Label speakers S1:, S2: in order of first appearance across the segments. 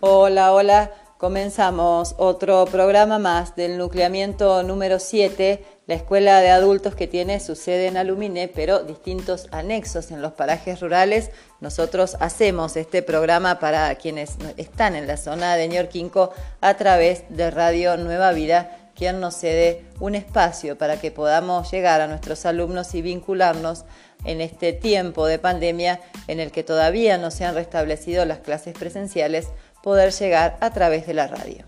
S1: Hola, hola. Comenzamos otro programa más del nucleamiento número 7, la escuela de adultos que tiene su sede en Alumine, pero distintos anexos en los parajes rurales. Nosotros hacemos este programa para quienes están en la zona de Ñorquinco a través de Radio Nueva Vida, quien nos cede un espacio para que podamos llegar a nuestros alumnos y vincularnos en este tiempo de pandemia en el que todavía no se han restablecido las clases presenciales poder llegar a través de la radio.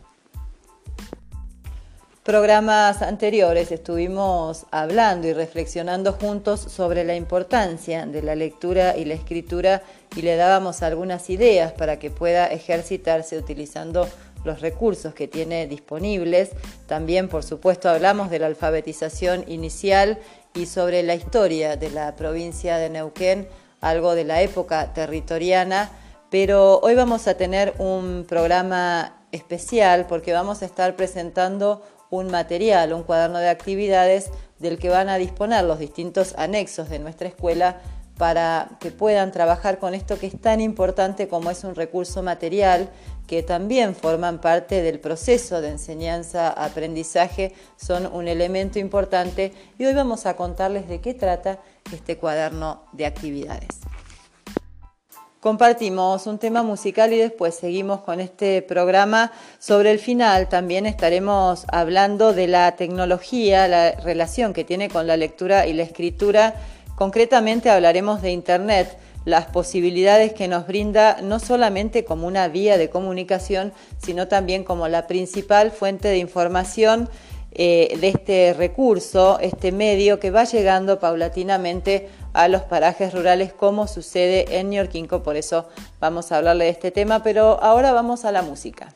S1: Programas anteriores estuvimos hablando y reflexionando juntos sobre la importancia de la lectura y la escritura y le dábamos algunas ideas para que pueda ejercitarse utilizando los recursos que tiene disponibles. También, por supuesto, hablamos de la alfabetización inicial y sobre la historia de la provincia de Neuquén, algo de la época territoriana pero hoy vamos a tener un programa especial porque vamos a estar presentando un material, un cuaderno de actividades del que van a disponer los distintos anexos de nuestra escuela para que puedan trabajar con esto que es tan importante como es un recurso material, que también forman parte del proceso de enseñanza-aprendizaje, son un elemento importante y hoy vamos a contarles de qué trata este cuaderno de actividades. Compartimos un tema musical y después seguimos con este programa. Sobre el final también estaremos hablando de la tecnología, la relación que tiene con la lectura y la escritura. Concretamente hablaremos de Internet, las posibilidades que nos brinda no solamente como una vía de comunicación, sino también como la principal fuente de información eh, de este recurso, este medio que va llegando paulatinamente a los parajes rurales como sucede en Ñorquinco, por eso vamos a hablarle de este tema, pero ahora vamos a la música.